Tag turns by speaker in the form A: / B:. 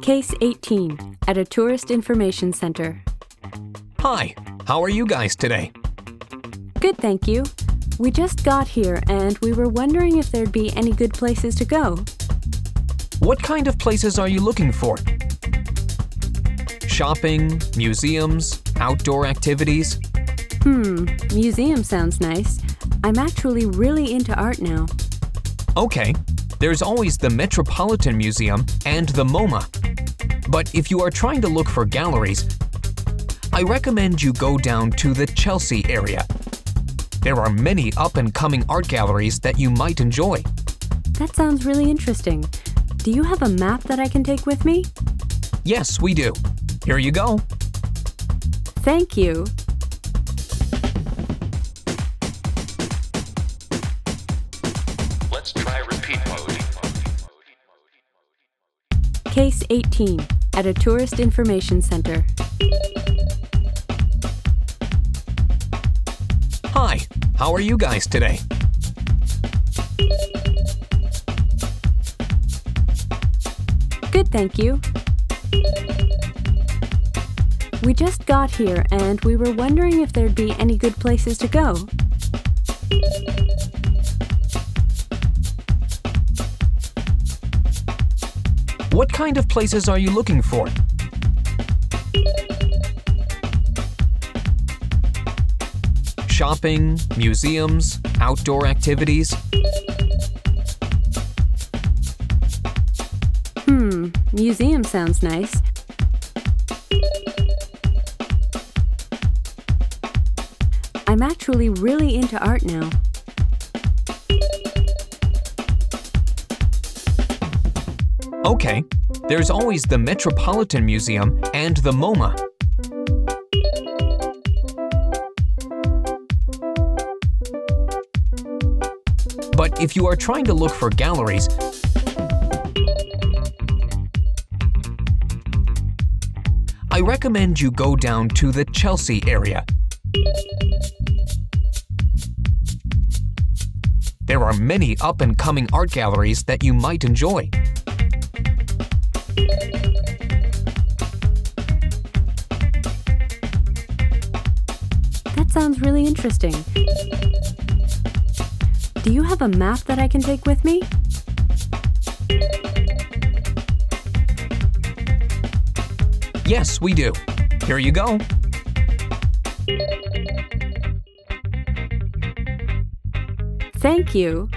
A: Case 18 at a tourist information center.
B: Hi, how are you guys today?
A: Good, thank you. We just got here and we were wondering if there'd be any good places to go.
B: What kind of places are you looking for? Shopping, museums, outdoor activities?
A: Hmm, museum sounds nice. I'm actually really into art now.
B: Okay, there's always the Metropolitan Museum and the MoMA. But if you are trying to look for galleries, I recommend you go down to the Chelsea area. There are many up and coming art galleries that you might enjoy.
A: That sounds really interesting. Do you have a map that I can take with me?
B: Yes, we do. Here you go.
A: Thank you. Case 18 at a tourist information center.
B: Hi, how are you guys today?
A: Good, thank you. We just got here and we were wondering if there'd be any good places to go.
B: What kind of places are you looking for? Shopping, museums, outdoor activities?
A: Hmm, museum sounds nice. I'm actually really into art now.
B: Okay, there's always the Metropolitan Museum and the MoMA. But if you are trying to look for galleries, I recommend you go down to the Chelsea area. There are many up and coming art galleries that you might enjoy.
A: That sounds really interesting. Do you have a map that I can take with me?
B: Yes, we do. Here you go.
A: Thank you.